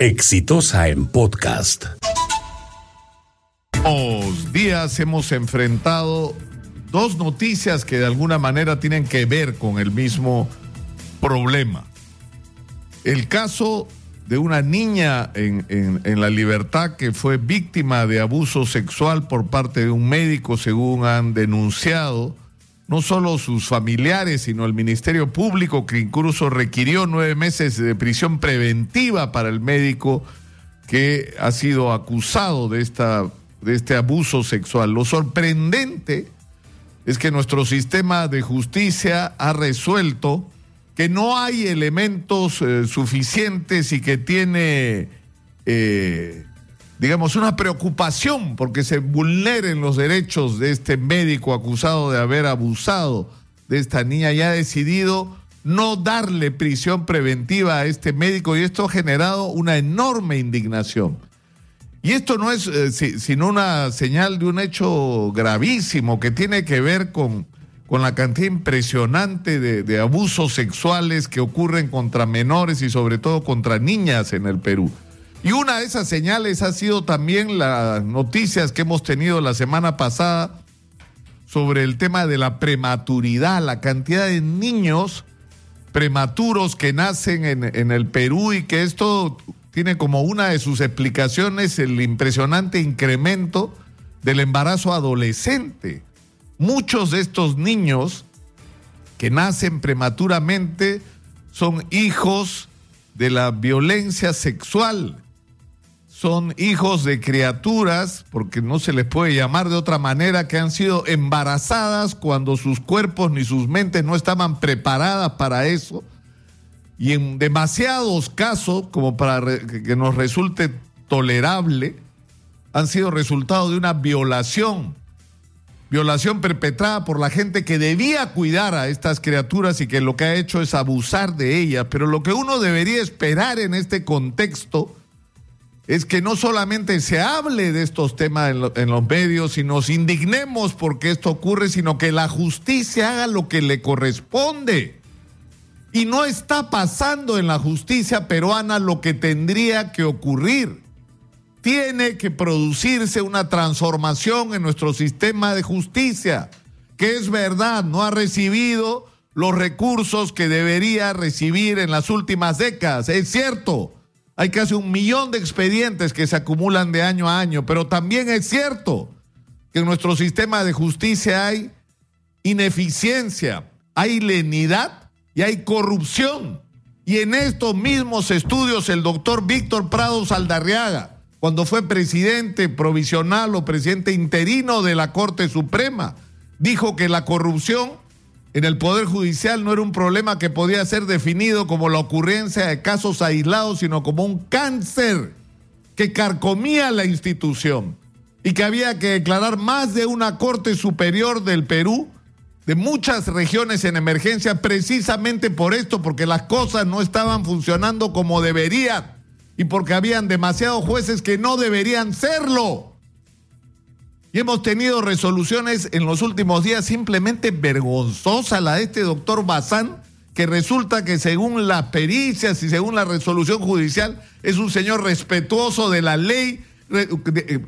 Exitosa en podcast. Los días hemos enfrentado dos noticias que de alguna manera tienen que ver con el mismo problema. El caso de una niña en, en, la libertad que fue víctima de abuso sexual por parte de un médico, según han denunciado no solo sus familiares, sino el Ministerio Público, que incluso requirió nueve meses de prisión preventiva para el médico que ha sido acusado de, esta, de este abuso sexual. Lo sorprendente es que nuestro sistema de justicia ha resuelto que no hay elementos eh, suficientes y que tiene eh, digamos, una preocupación porque se vulneren los derechos de este médico acusado de haber abusado de esta niña y ha decidido no darle prisión preventiva a este médico y esto ha generado una enorme indignación. Y esto no es eh, sino una señal de un hecho gravísimo que tiene que ver con, con la cantidad impresionante de, de abusos sexuales que ocurren contra menores y sobre todo contra niñas en el Perú. Y una de esas señales ha sido también las noticias que hemos tenido la semana pasada sobre el tema de la prematuridad, la cantidad de niños prematuros que nacen en, el Perú y que esto tiene como una de sus explicaciones el impresionante incremento del embarazo adolescente. Muchos de estos niños que nacen prematuramente son hijos de la violencia sexual son hijos de criaturas, porque no se les puede llamar de otra manera, que han sido embarazadas cuando sus cuerpos ni sus mentes no estaban preparadas para eso. Y en demasiados casos, como para que nos resulte tolerable, han sido resultado de una violación. Violación perpetrada por la gente que debía cuidar a estas criaturas y que lo que ha hecho es abusar de ellas. Pero lo que uno debería esperar en este contexto es que no solamente se hable de estos temas en, los medios y nos indignemos porque esto ocurre, sino que la justicia haga lo que le corresponde. Y no está pasando en la justicia peruana lo que tendría que ocurrir. Tiene que producirse una transformación en nuestro sistema de justicia, que es verdad, no ha recibido los recursos que debería recibir en las últimas décadas. Es cierto hay casi un millón de expedientes que se acumulan de año a año, pero también es cierto que en nuestro sistema de justicia hay ineficiencia, hay lenidad y hay corrupción. Y en estos mismos estudios el doctor Víctor Prado Saldarriaga, cuando fue presidente provisional o presidente interino de la Corte Suprema, dijo que la corrupción en el Poder Judicial no era un problema que podía ser definido como la ocurrencia de casos aislados, sino como un cáncer que carcomía la institución y que había que declarar más de una Corte Superior del Perú, de muchas regiones en emergencia, precisamente por esto, porque las cosas no estaban funcionando como deberían y porque habían demasiados jueces que no deberían serlo. Y hemos tenido resoluciones en los últimos días simplemente vergonzosas, la de este doctor Bazán, que resulta que según las pericias y según la resolución judicial es un señor respetuoso de la ley, eh,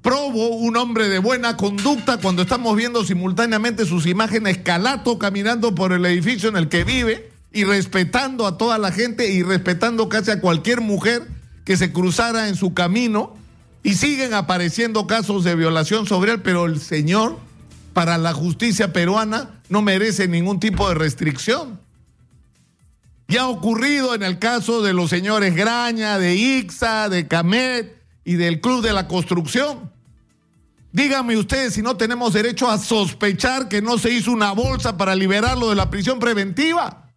probo un hombre de buena conducta cuando estamos viendo simultáneamente sus imágenes calato caminando por el edificio en el que vive y respetando a toda la gente y respetando casi a cualquier mujer que se cruzara en su camino y siguen apareciendo casos de violación sobre él, pero el señor, para la justicia peruana, no merece ningún tipo de restricción. Ya ha ocurrido en el caso de los señores Graña, de Ixa, de Camet y del Club de la Construcción. Díganme ustedes si no tenemos derecho a sospechar que no se hizo una bolsa para liberarlo de la prisión preventiva.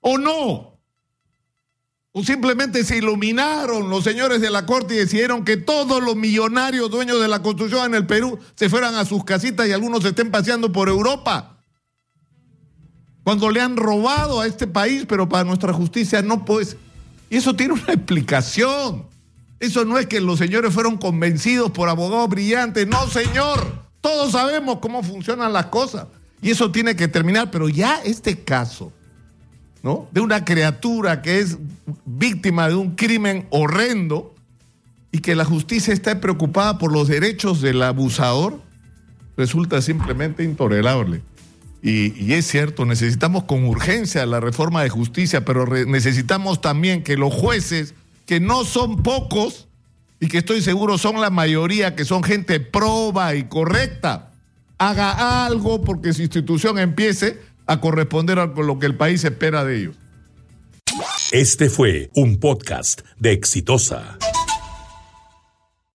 ¿O no? O simplemente se iluminaron los señores de la corte y decidieron que todos los millonarios dueños de la construcción en el Perú se fueran a sus casitas y algunos se estén paseando por Europa. Cuando le han robado a este país, pero para nuestra justicia no pues. Y eso tiene una explicación. Eso no es que los señores fueron convencidos por abogados brillantes. No, señor. Todos sabemos cómo funcionan las cosas. Y eso tiene que terminar. Pero ya este caso De una criatura que es víctima de un crimen horrendo y que la justicia está preocupada por los derechos del abusador, resulta simplemente intolerable. Y, es cierto, necesitamos con urgencia la reforma de justicia, pero necesitamos también que los jueces, que no son pocos y que estoy seguro son la mayoría, que son gente proba y correcta, haga algo porque su institución empiece a corresponder a lo que el país espera de ellos. Este fue un podcast de Exitosa.